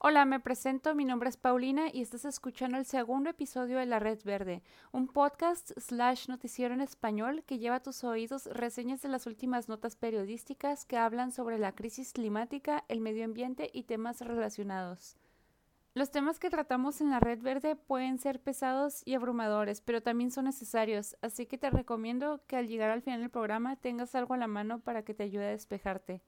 Hola, me presento, mi nombre es Paulina y estás escuchando el segundo episodio de La Red Verde, un podcast slash noticiero en español que lleva a tus oídos reseñas de las últimas notas periodísticas que hablan sobre la crisis climática, el medio ambiente y temas relacionados. Los temas que tratamos en la Red Verde pueden ser pesados y abrumadores, pero también son necesarios, así que te recomiendo que al llegar al final del programa tengas algo a la mano para que te ayude a despejarte.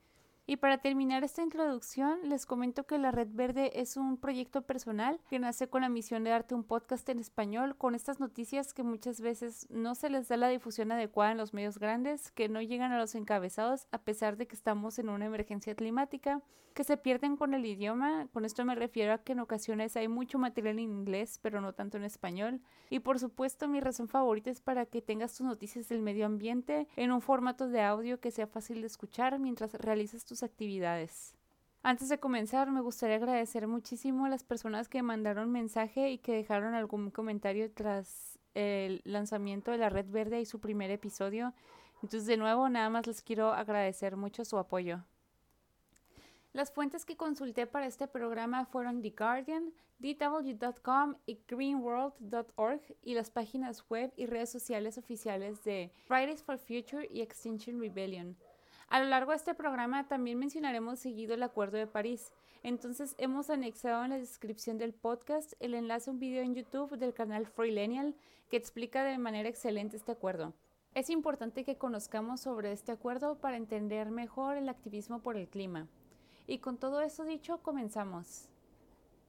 Y para terminar esta introducción, les comento que la Red Verde es un proyecto personal que nace con la misión de darte un podcast en español con estas noticias que muchas veces no se les da la difusión adecuada en los medios grandes, que no llegan a los encabezados a pesar de que estamos en una emergencia climática, que se pierden con el idioma, con esto me refiero a que en ocasiones hay mucho material en inglés, pero no tanto en español, y por supuesto mi razón favorita es para que tengas tus noticias del medio ambiente en un formato de audio que sea fácil de escuchar mientras realizas tus actividades. Antes de comenzar, me gustaría agradecer muchísimo a las personas que mandaron mensaje y que dejaron algún comentario tras el lanzamiento de la Red Verde y su primer episodio. Entonces, de nuevo, nada más les quiero agradecer mucho su apoyo. Las fuentes que consulté para este programa fueron The Guardian, DW.com y greenworld.org y las páginas web y redes sociales oficiales de Fridays for Future y Extinction Rebellion. A lo largo de este programa también mencionaremos seguido el Acuerdo de París. Entonces hemos anexado en la descripción del podcast el enlace a un video en YouTube del canal Freelenial que explica de manera excelente este acuerdo. Es importante que conozcamos sobre este acuerdo para entender mejor el activismo por el clima. Y con todo eso dicho, comenzamos.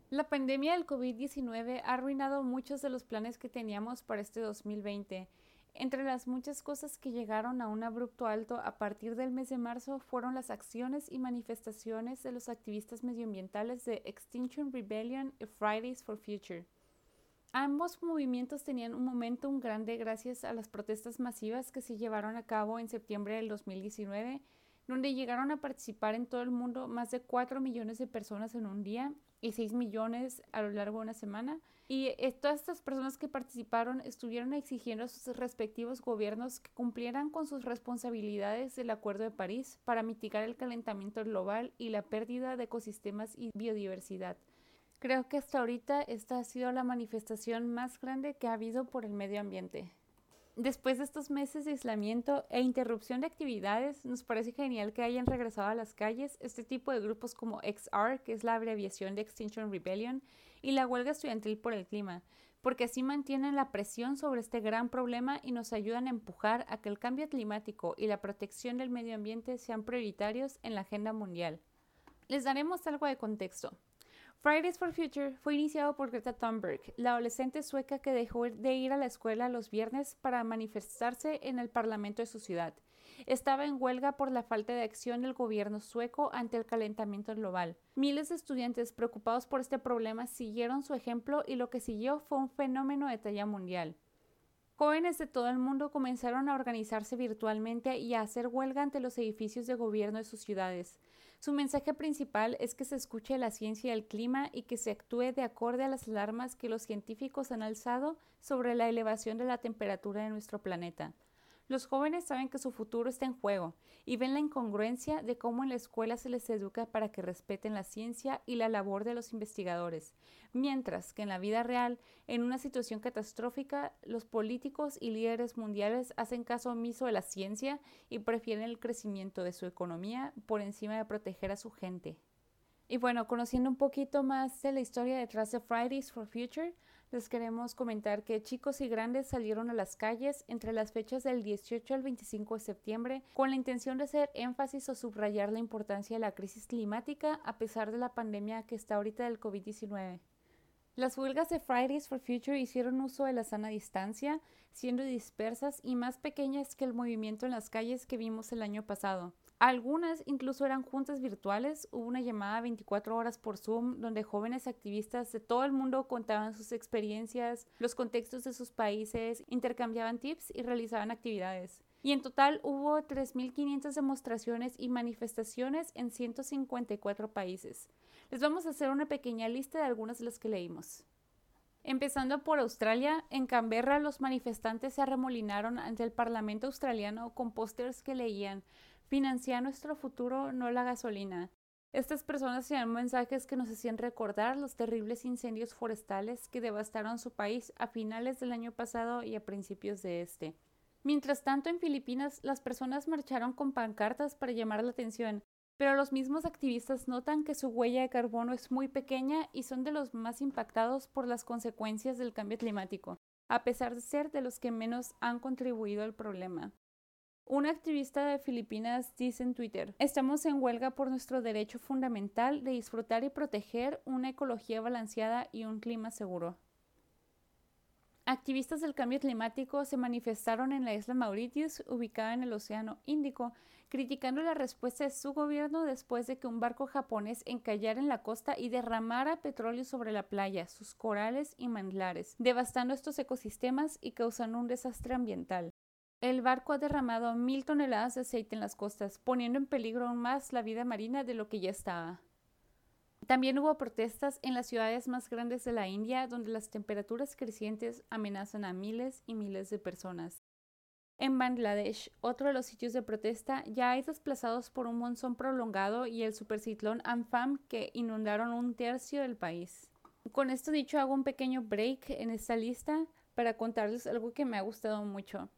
La pandemia del COVID-19 ha arruinado muchos de los planes que teníamos para este 2020 entre las muchas cosas que llegaron a un abrupto alto a partir del mes de marzo fueron las acciones y manifestaciones de los activistas medioambientales de Extinction Rebellion y Fridays for Future. Ambos movimientos tenían un momentum grande gracias a las protestas masivas que se llevaron a cabo en septiembre del 2019, donde llegaron a participar en todo el mundo más de 4 millones de personas en un día y 6 millones a lo largo de una semana, y eh, todas estas personas que participaron estuvieron exigiendo a sus respectivos gobiernos que cumplieran con sus responsabilidades del Acuerdo de París para mitigar el calentamiento global y la pérdida de ecosistemas y biodiversidad. Creo que hasta ahorita esta ha sido la manifestación más grande que ha habido por el medio ambiente. Después de estos meses de aislamiento e interrupción de actividades, nos parece genial que hayan regresado a las calles este tipo de grupos como XR, que es la abreviación de Extinction Rebellion, y la huelga estudiantil por el clima, porque así mantienen la presión sobre este gran problema y nos ayudan a empujar a que el cambio climático y la protección del medio ambiente sean prioritarios en la agenda mundial. Les daremos algo de contexto. Fridays for Future fue iniciado por Greta Thunberg, la adolescente sueca que dejó de ir a la escuela los viernes para manifestarse en el parlamento de su ciudad estaba en huelga por la falta de acción del gobierno sueco ante el calentamiento global. Miles de estudiantes preocupados por este problema siguieron su ejemplo y lo que siguió fue un fenómeno de talla mundial. Jóvenes de todo el mundo comenzaron a organizarse virtualmente y a hacer huelga ante los edificios de gobierno de sus ciudades. Su mensaje principal es que se escuche la ciencia y el clima y que se actúe de acorde a las alarmas que los científicos han alzado sobre la elevación de la temperatura de nuestro planeta. Los jóvenes saben que su futuro está en juego y ven la incongruencia de cómo en la escuela se les educa para que respeten la ciencia y la labor de los investigadores, mientras que en la vida real, en una situación catastrófica, los políticos y líderes mundiales hacen caso omiso de la ciencia y prefieren el crecimiento de su economía por encima de proteger a su gente. Y bueno, conociendo un poquito más de la historia detrás de Fridays for Future, les queremos comentar que chicos y grandes salieron a las calles entre las fechas del 18 al 25 de septiembre con la intención de hacer énfasis o subrayar la importancia de la crisis climática a pesar de la pandemia que está ahorita del COVID-19. Las huelgas de Fridays for Future hicieron uso de la sana distancia, siendo dispersas y más pequeñas que el movimiento en las calles que vimos el año pasado. Algunas incluso eran juntas virtuales, hubo una llamada 24 horas por Zoom donde jóvenes activistas de todo el mundo contaban sus experiencias, los contextos de sus países, intercambiaban tips y realizaban actividades. Y en total hubo 3.500 demostraciones y manifestaciones en 154 países. Les vamos a hacer una pequeña lista de algunas de las que leímos. Empezando por Australia, en Canberra los manifestantes se arremolinaron ante el Parlamento australiano con pósters que leían Financia nuestro futuro, no la gasolina. Estas personas hacían mensajes que nos hacían recordar los terribles incendios forestales que devastaron su país a finales del año pasado y a principios de este. Mientras tanto, en Filipinas, las personas marcharon con pancartas para llamar la atención, pero los mismos activistas notan que su huella de carbono es muy pequeña y son de los más impactados por las consecuencias del cambio climático, a pesar de ser de los que menos han contribuido al problema. Una activista de Filipinas dice en Twitter, estamos en huelga por nuestro derecho fundamental de disfrutar y proteger una ecología balanceada y un clima seguro. Activistas del cambio climático se manifestaron en la isla Mauritius, ubicada en el Océano Índico, criticando la respuesta de su gobierno después de que un barco japonés encallara en la costa y derramara petróleo sobre la playa, sus corales y manglares, devastando estos ecosistemas y causando un desastre ambiental. El barco ha derramado mil toneladas de aceite en las costas, poniendo en peligro aún más la vida marina de lo que ya estaba. También hubo protestas en las ciudades más grandes de la India, donde las temperaturas crecientes amenazan a miles y miles de personas. En Bangladesh, otro de los sitios de protesta, ya hay desplazados por un monzón prolongado y el superciclón Amphan que inundaron un tercio del país. Con esto dicho, hago un pequeño break en esta lista para contarles algo que me ha gustado mucho.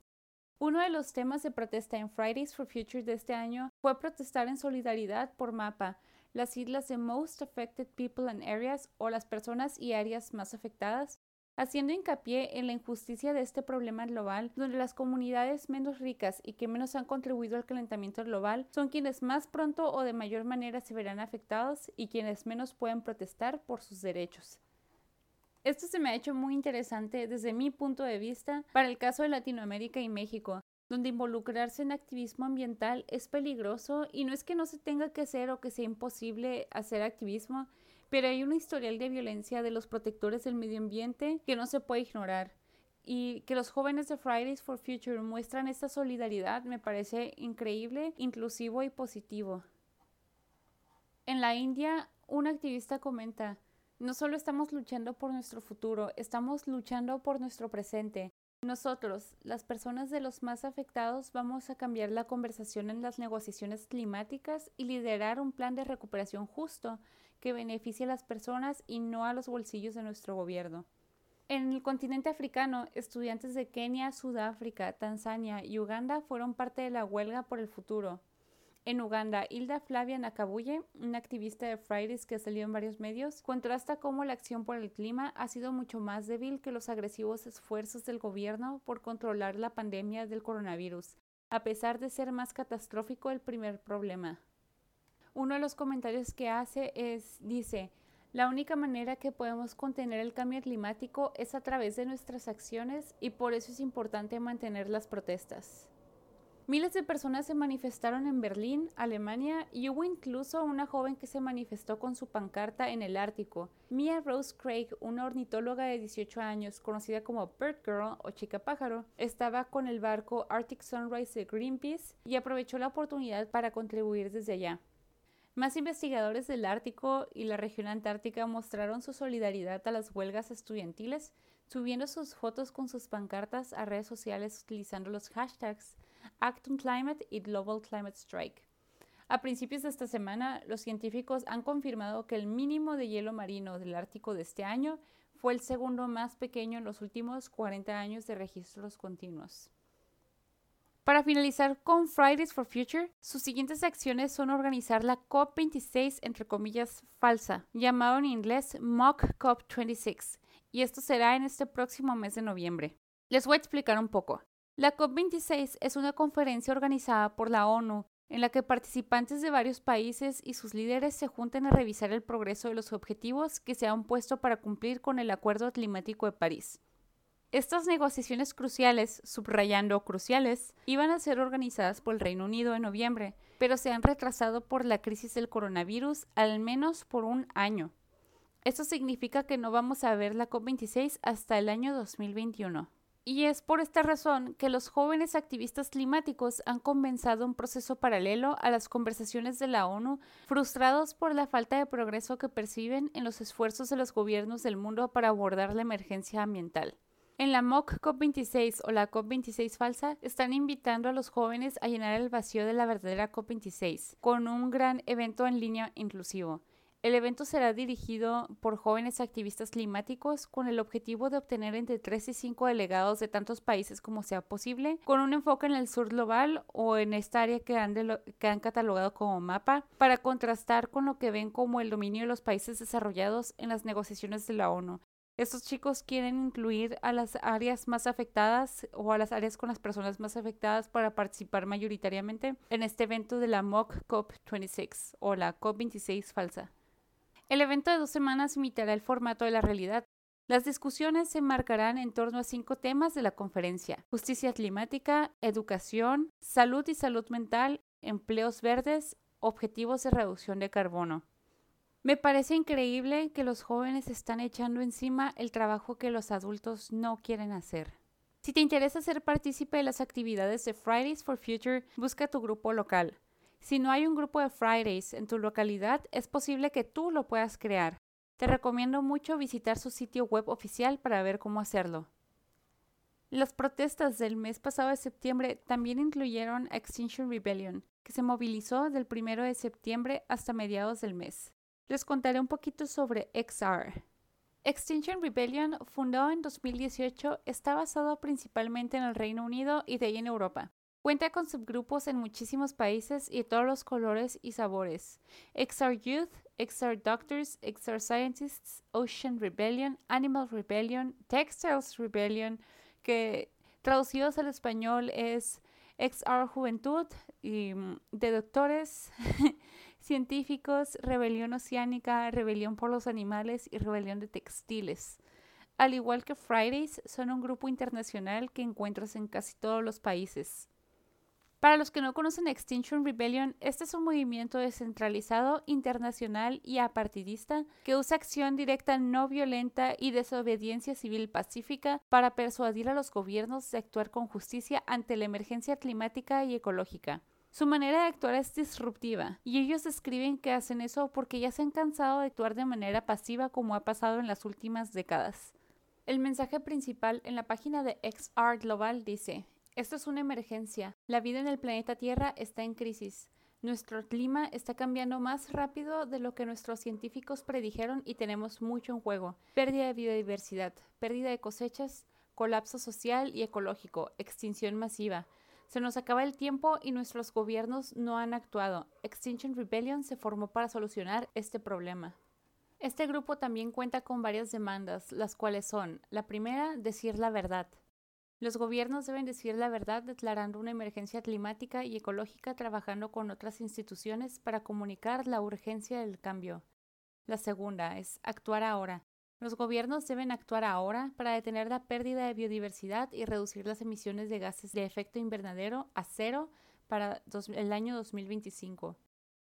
Uno de los temas de protesta en Fridays for Future de este año fue protestar en solidaridad por MAPA, las islas de Most Affected People and Areas o las personas y áreas más afectadas, haciendo hincapié en la injusticia de este problema global, donde las comunidades menos ricas y que menos han contribuido al calentamiento global son quienes más pronto o de mayor manera se verán afectados y quienes menos pueden protestar por sus derechos. Esto se me ha hecho muy interesante desde mi punto de vista para el caso de Latinoamérica y México, donde involucrarse en activismo ambiental es peligroso y no es que no se tenga que hacer o que sea imposible hacer activismo, pero hay una historial de violencia de los protectores del medio ambiente que no se puede ignorar. Y que los jóvenes de Fridays for Future muestran esta solidaridad me parece increíble, inclusivo y positivo. En la India, un activista comenta, no solo estamos luchando por nuestro futuro, estamos luchando por nuestro presente. Nosotros, las personas de los más afectados, vamos a cambiar la conversación en las negociaciones climáticas y liderar un plan de recuperación justo que beneficie a las personas y no a los bolsillos de nuestro gobierno. En el continente africano, estudiantes de Kenia, Sudáfrica, Tanzania y Uganda fueron parte de la huelga por el futuro. En Uganda, Hilda Flavia Nakabuye, una activista de Fridays que salió en varios medios, contrasta cómo la acción por el clima ha sido mucho más débil que los agresivos esfuerzos del gobierno por controlar la pandemia del coronavirus, a pesar de ser más catastrófico el primer problema. Uno de los comentarios que hace es, dice, la única manera que podemos contener el cambio climático es a través de nuestras acciones y por eso es importante mantener las protestas. Miles de personas se manifestaron en Berlín, Alemania, y hubo incluso una joven que se manifestó con su pancarta en el Ártico. Mia Rose Craig, una ornitóloga de 18 años, conocida como Bird Girl o Chica Pájaro, estaba con el barco Arctic Sunrise de Greenpeace y aprovechó la oportunidad para contribuir desde allá. Más investigadores del Ártico y la región antártica mostraron su solidaridad a las huelgas estudiantiles, subiendo sus fotos con sus pancartas a redes sociales utilizando los hashtags Actum Climate y Global Climate Strike. A principios de esta semana, los científicos han confirmado que el mínimo de hielo marino del Ártico de este año fue el segundo más pequeño en los últimos 40 años de registros continuos. Para finalizar con Fridays for Future, sus siguientes acciones son organizar la COP26, entre comillas, falsa, llamado en inglés Mock COP26, y esto será en este próximo mes de noviembre. Les voy a explicar un poco. La COP26 es una conferencia organizada por la ONU en la que participantes de varios países y sus líderes se juntan a revisar el progreso de los objetivos que se han puesto para cumplir con el Acuerdo Climático de París. Estas negociaciones cruciales, subrayando cruciales, iban a ser organizadas por el Reino Unido en noviembre, pero se han retrasado por la crisis del coronavirus al menos por un año. Esto significa que no vamos a ver la COP26 hasta el año 2021. Y es por esta razón que los jóvenes activistas climáticos han comenzado un proceso paralelo a las conversaciones de la ONU, frustrados por la falta de progreso que perciben en los esfuerzos de los gobiernos del mundo para abordar la emergencia ambiental. En la MOC COP26 o la COP26 falsa, están invitando a los jóvenes a llenar el vacío de la verdadera COP26 con un gran evento en línea inclusivo. El evento será dirigido por jóvenes activistas climáticos con el objetivo de obtener entre 3 y 5 delegados de tantos países como sea posible, con un enfoque en el sur global o en esta área que han, que han catalogado como mapa, para contrastar con lo que ven como el dominio de los países desarrollados en las negociaciones de la ONU. Estos chicos quieren incluir a las áreas más afectadas o a las áreas con las personas más afectadas para participar mayoritariamente en este evento de la MOC COP26 o la COP26 falsa. El evento de dos semanas imitará el formato de la realidad. Las discusiones se marcarán en torno a cinco temas de la conferencia. Justicia climática, educación, salud y salud mental, empleos verdes, objetivos de reducción de carbono. Me parece increíble que los jóvenes están echando encima el trabajo que los adultos no quieren hacer. Si te interesa ser partícipe de las actividades de Fridays for Future, busca tu grupo local. Si no hay un grupo de Fridays en tu localidad, es posible que tú lo puedas crear. Te recomiendo mucho visitar su sitio web oficial para ver cómo hacerlo. Las protestas del mes pasado de septiembre también incluyeron Extinction Rebellion, que se movilizó del 1 de septiembre hasta mediados del mes. Les contaré un poquito sobre XR. Extinction Rebellion, fundado en 2018, está basado principalmente en el Reino Unido y de ahí en Europa. Cuenta con subgrupos en muchísimos países y de todos los colores y sabores. XR Youth, XR Doctors, XR Scientists, Ocean Rebellion, Animal Rebellion, Textiles Rebellion, que traducidos al español es XR Juventud mm, de doctores, científicos, Rebelión Oceánica, Rebelión por los Animales y Rebelión de Textiles. Al igual que Fridays, son un grupo internacional que encuentras en casi todos los países. Para los que no conocen Extinction Rebellion, este es un movimiento descentralizado, internacional y apartidista que usa acción directa no violenta y desobediencia civil pacífica para persuadir a los gobiernos de actuar con justicia ante la emergencia climática y ecológica. Su manera de actuar es disruptiva, y ellos describen que hacen eso porque ya se han cansado de actuar de manera pasiva como ha pasado en las últimas décadas. El mensaje principal en la página de XR Global dice, esto es una emergencia. La vida en el planeta Tierra está en crisis. Nuestro clima está cambiando más rápido de lo que nuestros científicos predijeron y tenemos mucho en juego. Pérdida de biodiversidad, pérdida de cosechas, colapso social y ecológico, extinción masiva. Se nos acaba el tiempo y nuestros gobiernos no han actuado. Extinction Rebellion se formó para solucionar este problema. Este grupo también cuenta con varias demandas, las cuales son, la primera, decir la verdad. Los gobiernos deben decir la verdad declarando una emergencia climática y ecológica trabajando con otras instituciones para comunicar la urgencia del cambio. La segunda es actuar ahora. Los gobiernos deben actuar ahora para detener la pérdida de biodiversidad y reducir las emisiones de gases de efecto invernadero a cero para el año 2025.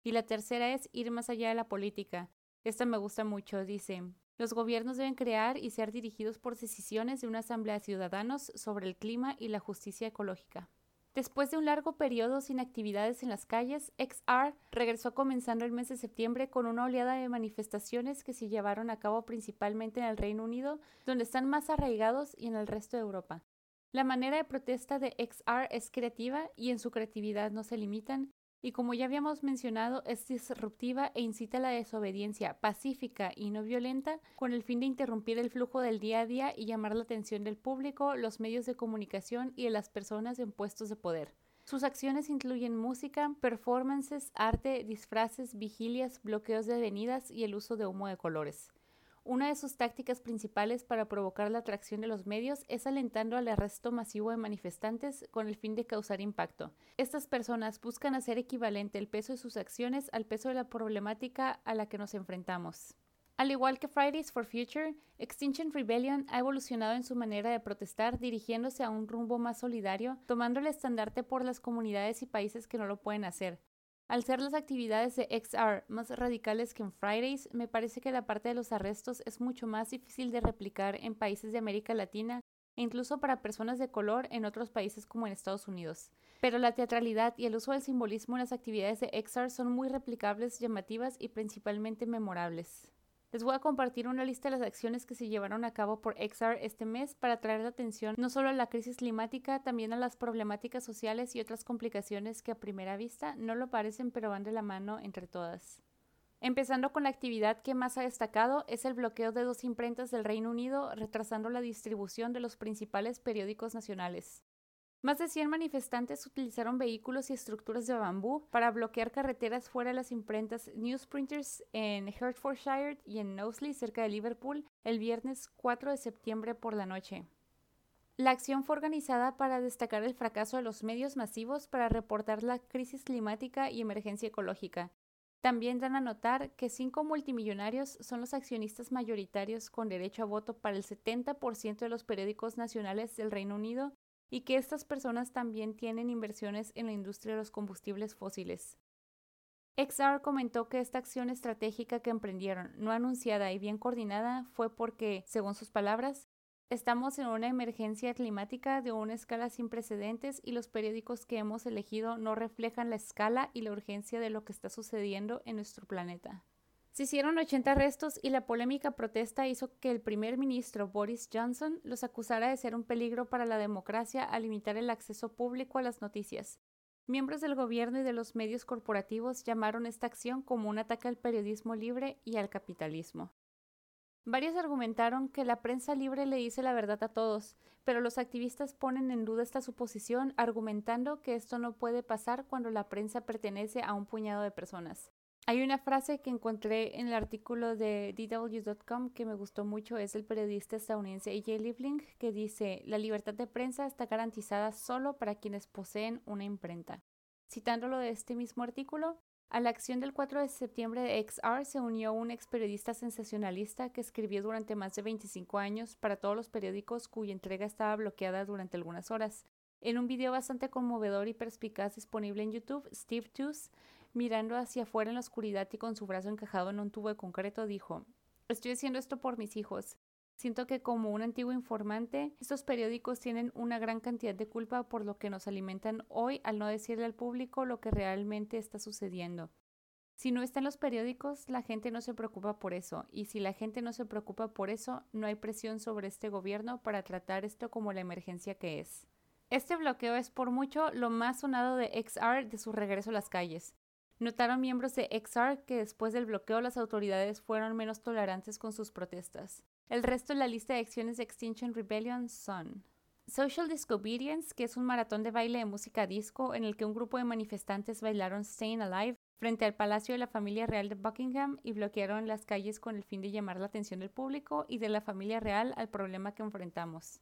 Y la tercera es ir más allá de la política. Esta me gusta mucho, dice, los gobiernos deben crear y ser dirigidos por decisiones de una asamblea de ciudadanos sobre el clima y la justicia ecológica. Después de un largo periodo sin actividades en las calles, XR regresó comenzando el mes de septiembre con una oleada de manifestaciones que se llevaron a cabo principalmente en el Reino Unido, donde están más arraigados, y en el resto de Europa. La manera de protesta de XR es creativa y en su creatividad no se limitan, y como ya habíamos mencionado, es disruptiva e incita a la desobediencia pacífica y no violenta con el fin de interrumpir el flujo del día a día y llamar la atención del público, los medios de comunicación y de las personas en puestos de poder. Sus acciones incluyen música, performances, arte, disfraces, vigilias, bloqueos de avenidas y el uso de humo de colores. Una de sus tácticas principales para provocar la atracción de los medios es alentando al arresto masivo de manifestantes con el fin de causar impacto. Estas personas buscan hacer equivalente el peso de sus acciones al peso de la problemática a la que nos enfrentamos. Al igual que Fridays for Future, Extinction Rebellion ha evolucionado en su manera de protestar dirigiéndose a un rumbo más solidario, tomando el estandarte por las comunidades y países que no lo pueden hacer. Al ser las actividades de XR más radicales que en Fridays, me parece que la parte de los arrestos es mucho más difícil de replicar en países de América Latina e incluso para personas de color en otros países como en Estados Unidos. Pero la teatralidad y el uso del simbolismo en las actividades de XR son muy replicables, llamativas y principalmente memorables. Les voy a compartir una lista de las acciones que se llevaron a cabo por XR este mes para traer la atención no solo a la crisis climática, también a las problemáticas sociales y otras complicaciones que a primera vista no lo parecen pero van de la mano entre todas. Empezando con la actividad que más ha destacado es el bloqueo de dos imprentas del Reino Unido, retrasando la distribución de los principales periódicos nacionales. Más de 100 manifestantes utilizaron vehículos y estructuras de bambú para bloquear carreteras fuera de las imprentas Newsprinters en Hertfordshire y en Knowsley, cerca de Liverpool, el viernes 4 de septiembre por la noche. La acción fue organizada para destacar el fracaso de los medios masivos para reportar la crisis climática y emergencia ecológica. También dan a notar que cinco multimillonarios son los accionistas mayoritarios con derecho a voto para el 70% de los periódicos nacionales del Reino Unido y que estas personas también tienen inversiones en la industria de los combustibles fósiles. XR comentó que esta acción estratégica que emprendieron, no anunciada y bien coordinada, fue porque, según sus palabras, estamos en una emergencia climática de una escala sin precedentes y los periódicos que hemos elegido no reflejan la escala y la urgencia de lo que está sucediendo en nuestro planeta. Se hicieron 80 arrestos y la polémica protesta hizo que el primer ministro Boris Johnson los acusara de ser un peligro para la democracia al limitar el acceso público a las noticias. Miembros del gobierno y de los medios corporativos llamaron esta acción como un ataque al periodismo libre y al capitalismo. Varios argumentaron que la prensa libre le dice la verdad a todos, pero los activistas ponen en duda esta suposición argumentando que esto no puede pasar cuando la prensa pertenece a un puñado de personas. Hay una frase que encontré en el artículo de DW.com que me gustó mucho, es el periodista estadounidense A.J. Liebling, que dice, la libertad de prensa está garantizada solo para quienes poseen una imprenta. Citándolo de este mismo artículo, a la acción del 4 de septiembre de XR se unió un ex periodista sensacionalista que escribió durante más de 25 años para todos los periódicos cuya entrega estaba bloqueada durante algunas horas. En un video bastante conmovedor y perspicaz disponible en YouTube, Steve Tooze mirando hacia afuera en la oscuridad y con su brazo encajado en un tubo de concreto, dijo, Estoy haciendo esto por mis hijos. Siento que como un antiguo informante, estos periódicos tienen una gran cantidad de culpa por lo que nos alimentan hoy al no decirle al público lo que realmente está sucediendo. Si no está en los periódicos, la gente no se preocupa por eso, y si la gente no se preocupa por eso, no hay presión sobre este gobierno para tratar esto como la emergencia que es. Este bloqueo es por mucho lo más sonado de XR de su regreso a las calles. Notaron miembros de XR que después del bloqueo las autoridades fueron menos tolerantes con sus protestas. El resto de la lista de acciones de Extinction Rebellion son Social Disobedience, que es un maratón de baile de música disco en el que un grupo de manifestantes bailaron Staying Alive frente al Palacio de la Familia Real de Buckingham y bloquearon las calles con el fin de llamar la atención del público y de la familia real al problema que enfrentamos.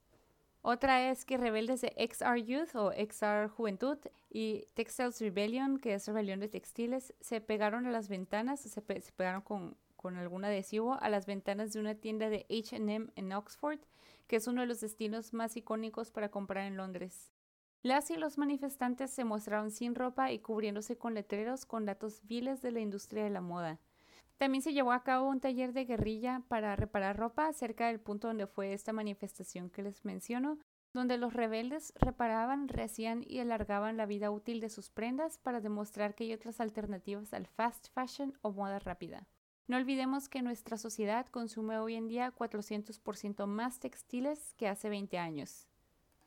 Otra es que rebeldes de XR Youth o XR Juventud y Textiles Rebellion, que es rebelión de textiles, se pegaron a las ventanas, se, pegaron con, con algún adhesivo a las ventanas de una tienda de HM en Oxford, que es uno de los destinos más icónicos para comprar en Londres. Las y los manifestantes se mostraron sin ropa y cubriéndose con letreros con datos viles de la industria de la moda. También se llevó a cabo un taller de guerrilla para reparar ropa cerca del punto donde fue esta manifestación que les menciono, donde los rebeldes reparaban, rehacían y alargaban la vida útil de sus prendas para demostrar que hay otras alternativas al fast fashion o moda rápida. No olvidemos que nuestra sociedad consume hoy en día 400% más textiles que hace 20 años.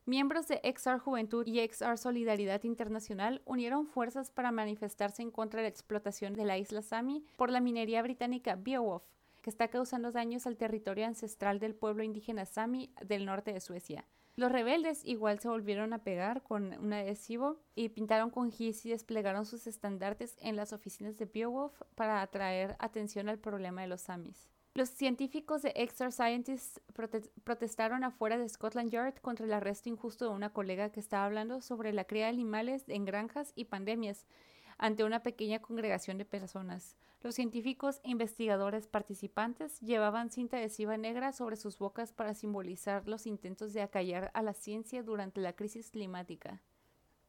Miembros de XR Juventud y XR Solidaridad Internacional unieron fuerzas para manifestarse en contra de la explotación de la isla Sami por la minería británica Beowulf, que está causando daños al territorio ancestral del pueblo indígena Sami del norte de Suecia. Los rebeldes igual se volvieron a pegar con un adhesivo y pintaron con gis y desplegaron sus estandartes en las oficinas de Beowulf para atraer atención al problema de los Samis. Los científicos de Extra Scientists protestaron afuera de Scotland Yard contra el arresto injusto de una colega que estaba hablando sobre la cría de animales en granjas y pandemias ante una pequeña congregación de personas. Los científicos e investigadores participantes llevaban cinta adhesiva negra sobre sus bocas para simbolizar los intentos de acallar a la ciencia durante la crisis climática.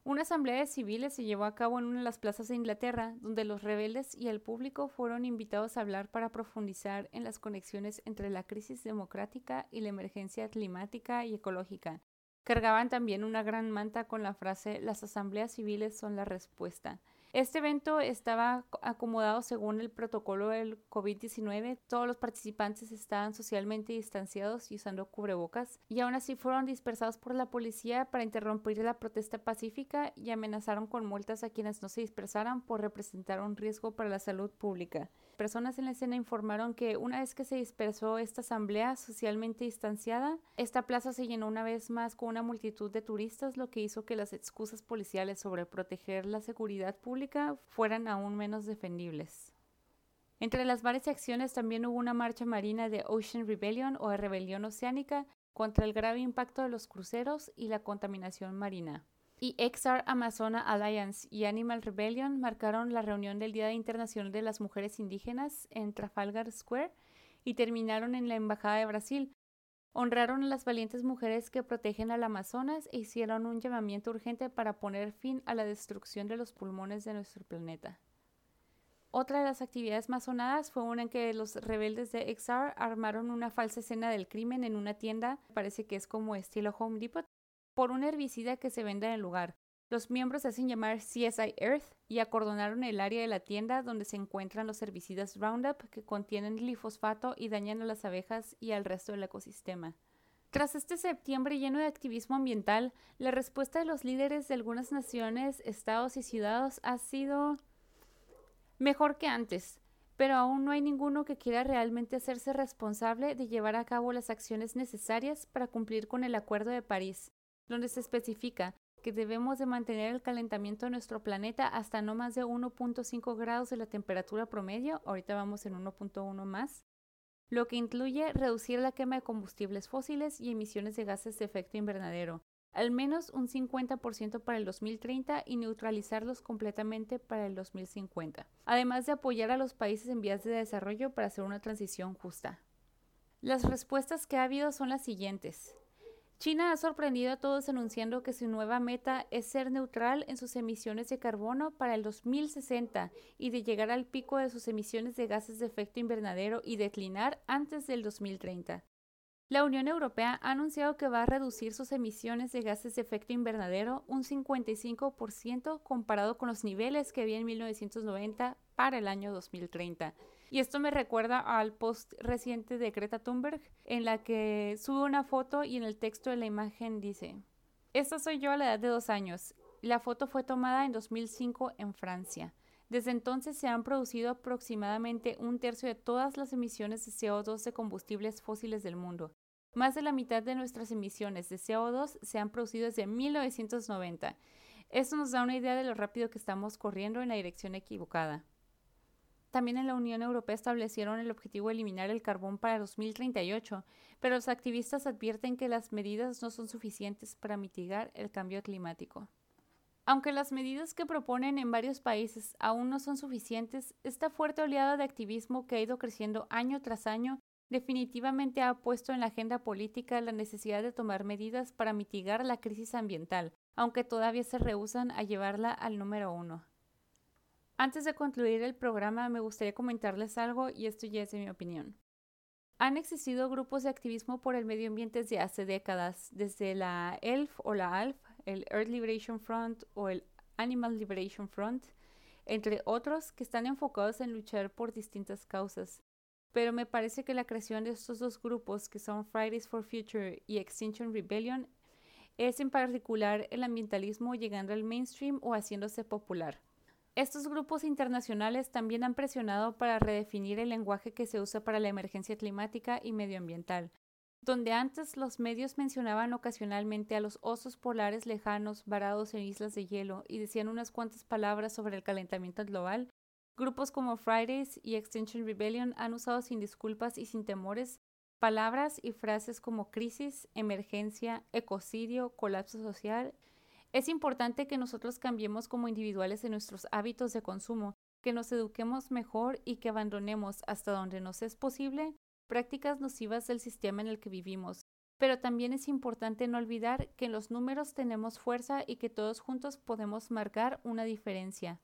Una asamblea de civiles se llevó a cabo en una de las plazas de Inglaterra, donde los rebeldes y el público fueron invitados a hablar para profundizar en las conexiones entre la crisis democrática y la emergencia climática y ecológica. Cargaban también una gran manta con la frase Las asambleas civiles son la respuesta. Este evento estaba acomodado según el protocolo del COVID-19. Todos los participantes estaban socialmente distanciados y usando cubrebocas, y aún así fueron dispersados por la policía para interrumpir la protesta pacífica y amenazaron con multas a quienes no se dispersaran por representar un riesgo para la salud pública. Personas en la escena informaron que una vez que se dispersó esta asamblea socialmente distanciada, esta plaza se llenó una vez más con una multitud de turistas, lo que hizo que las excusas policiales sobre proteger la seguridad pública fueran aún menos defendibles. Entre las varias acciones también hubo una marcha marina de Ocean Rebellion o Rebelión Oceánica contra el grave impacto de los cruceros y la contaminación marina. Y XR Amazona Alliance y Animal Rebellion marcaron la reunión del Día Internacional de las Mujeres Indígenas en Trafalgar Square y terminaron en la Embajada de Brasil, Honraron a las valientes mujeres que protegen al Amazonas e hicieron un llamamiento urgente para poner fin a la destrucción de los pulmones de nuestro planeta. Otra de las actividades más sonadas fue una en que los rebeldes de XR armaron una falsa escena del crimen en una tienda, parece que es como estilo Home Depot, por un herbicida que se vende en el lugar. Los miembros hacen llamar CSI Earth y acordonaron el área de la tienda donde se encuentran los herbicidas Roundup que contienen glifosfato y dañan a las abejas y al resto del ecosistema. Tras este septiembre lleno de activismo ambiental, la respuesta de los líderes de algunas naciones, estados y ciudades ha sido mejor que antes, pero aún no hay ninguno que quiera realmente hacerse responsable de llevar a cabo las acciones necesarias para cumplir con el Acuerdo de París, donde se especifica que debemos de mantener el calentamiento de nuestro planeta hasta no más de 1.5 grados de la temperatura promedio, ahorita vamos en 1.1 más, lo que incluye reducir la quema de combustibles fósiles y emisiones de gases de efecto invernadero, al menos un 50% para el 2030 y neutralizarlos completamente para el 2050, además de apoyar a los países en vías de desarrollo para hacer una transición justa. Las respuestas que ha habido son las siguientes. China ha sorprendido a todos anunciando que su nueva meta es ser neutral en sus emisiones de carbono para el 2060 y de llegar al pico de sus emisiones de gases de efecto invernadero y declinar antes del 2030. La Unión Europea ha anunciado que va a reducir sus emisiones de gases de efecto invernadero un 55% comparado con los niveles que había en 1990 para el año 2030. Y esto me recuerda al post reciente de Greta Thunberg, en la que sube una foto y en el texto de la imagen dice, Esta soy yo a la edad de dos años. La foto fue tomada en 2005 en Francia. Desde entonces se han producido aproximadamente un tercio de todas las emisiones de CO2 de combustibles fósiles del mundo. Más de la mitad de nuestras emisiones de CO2 se han producido desde 1990. Esto nos da una idea de lo rápido que estamos corriendo en la dirección equivocada. También en la Unión Europea establecieron el objetivo de eliminar el carbón para 2038, pero los activistas advierten que las medidas no son suficientes para mitigar el cambio climático. Aunque las medidas que proponen en varios países aún no son suficientes, esta fuerte oleada de activismo que ha ido creciendo año tras año definitivamente ha puesto en la agenda política la necesidad de tomar medidas para mitigar la crisis ambiental, aunque todavía se rehusan a llevarla al número uno. Antes de concluir el programa, me gustaría comentarles algo y esto ya es de mi opinión. Han existido grupos de activismo por el medio ambiente desde hace décadas, desde la ELF o la ALF, el Earth Liberation Front o el Animal Liberation Front, entre otros que están enfocados en luchar por distintas causas. Pero me parece que la creación de estos dos grupos, que son Fridays for Future y Extinction Rebellion, es en particular el ambientalismo llegando al mainstream o haciéndose popular. Estos grupos internacionales también han presionado para redefinir el lenguaje que se usa para la emergencia climática y medioambiental. Donde antes los medios mencionaban ocasionalmente a los osos polares lejanos varados en islas de hielo y decían unas cuantas palabras sobre el calentamiento global, grupos como Fridays y Extinction Rebellion han usado sin disculpas y sin temores palabras y frases como crisis, emergencia, ecocidio, colapso social es importante que nosotros cambiemos como individuales en nuestros hábitos de consumo, que nos eduquemos mejor y que abandonemos hasta donde nos es posible prácticas nocivas del sistema en el que vivimos. Pero también es importante no olvidar que en los números tenemos fuerza y que todos juntos podemos marcar una diferencia.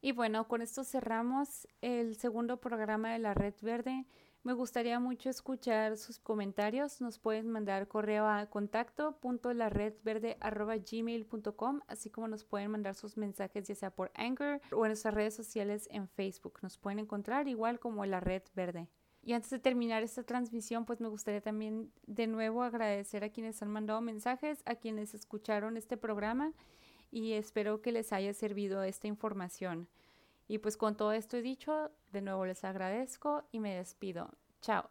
Y bueno, con esto cerramos el segundo programa de la Red Verde. Me gustaría mucho escuchar sus comentarios. Nos pueden mandar correo a contacto.laredverde.gmail.com, así como nos pueden mandar sus mensajes ya sea por Anchor o en nuestras redes sociales en Facebook. Nos pueden encontrar igual como La Red Verde. Y antes de terminar esta transmisión, pues me gustaría también de nuevo agradecer a quienes han mandado mensajes, a quienes escucharon este programa y espero que les haya servido esta información. Y pues con todo esto dicho, de nuevo les agradezco y me despido. Chao.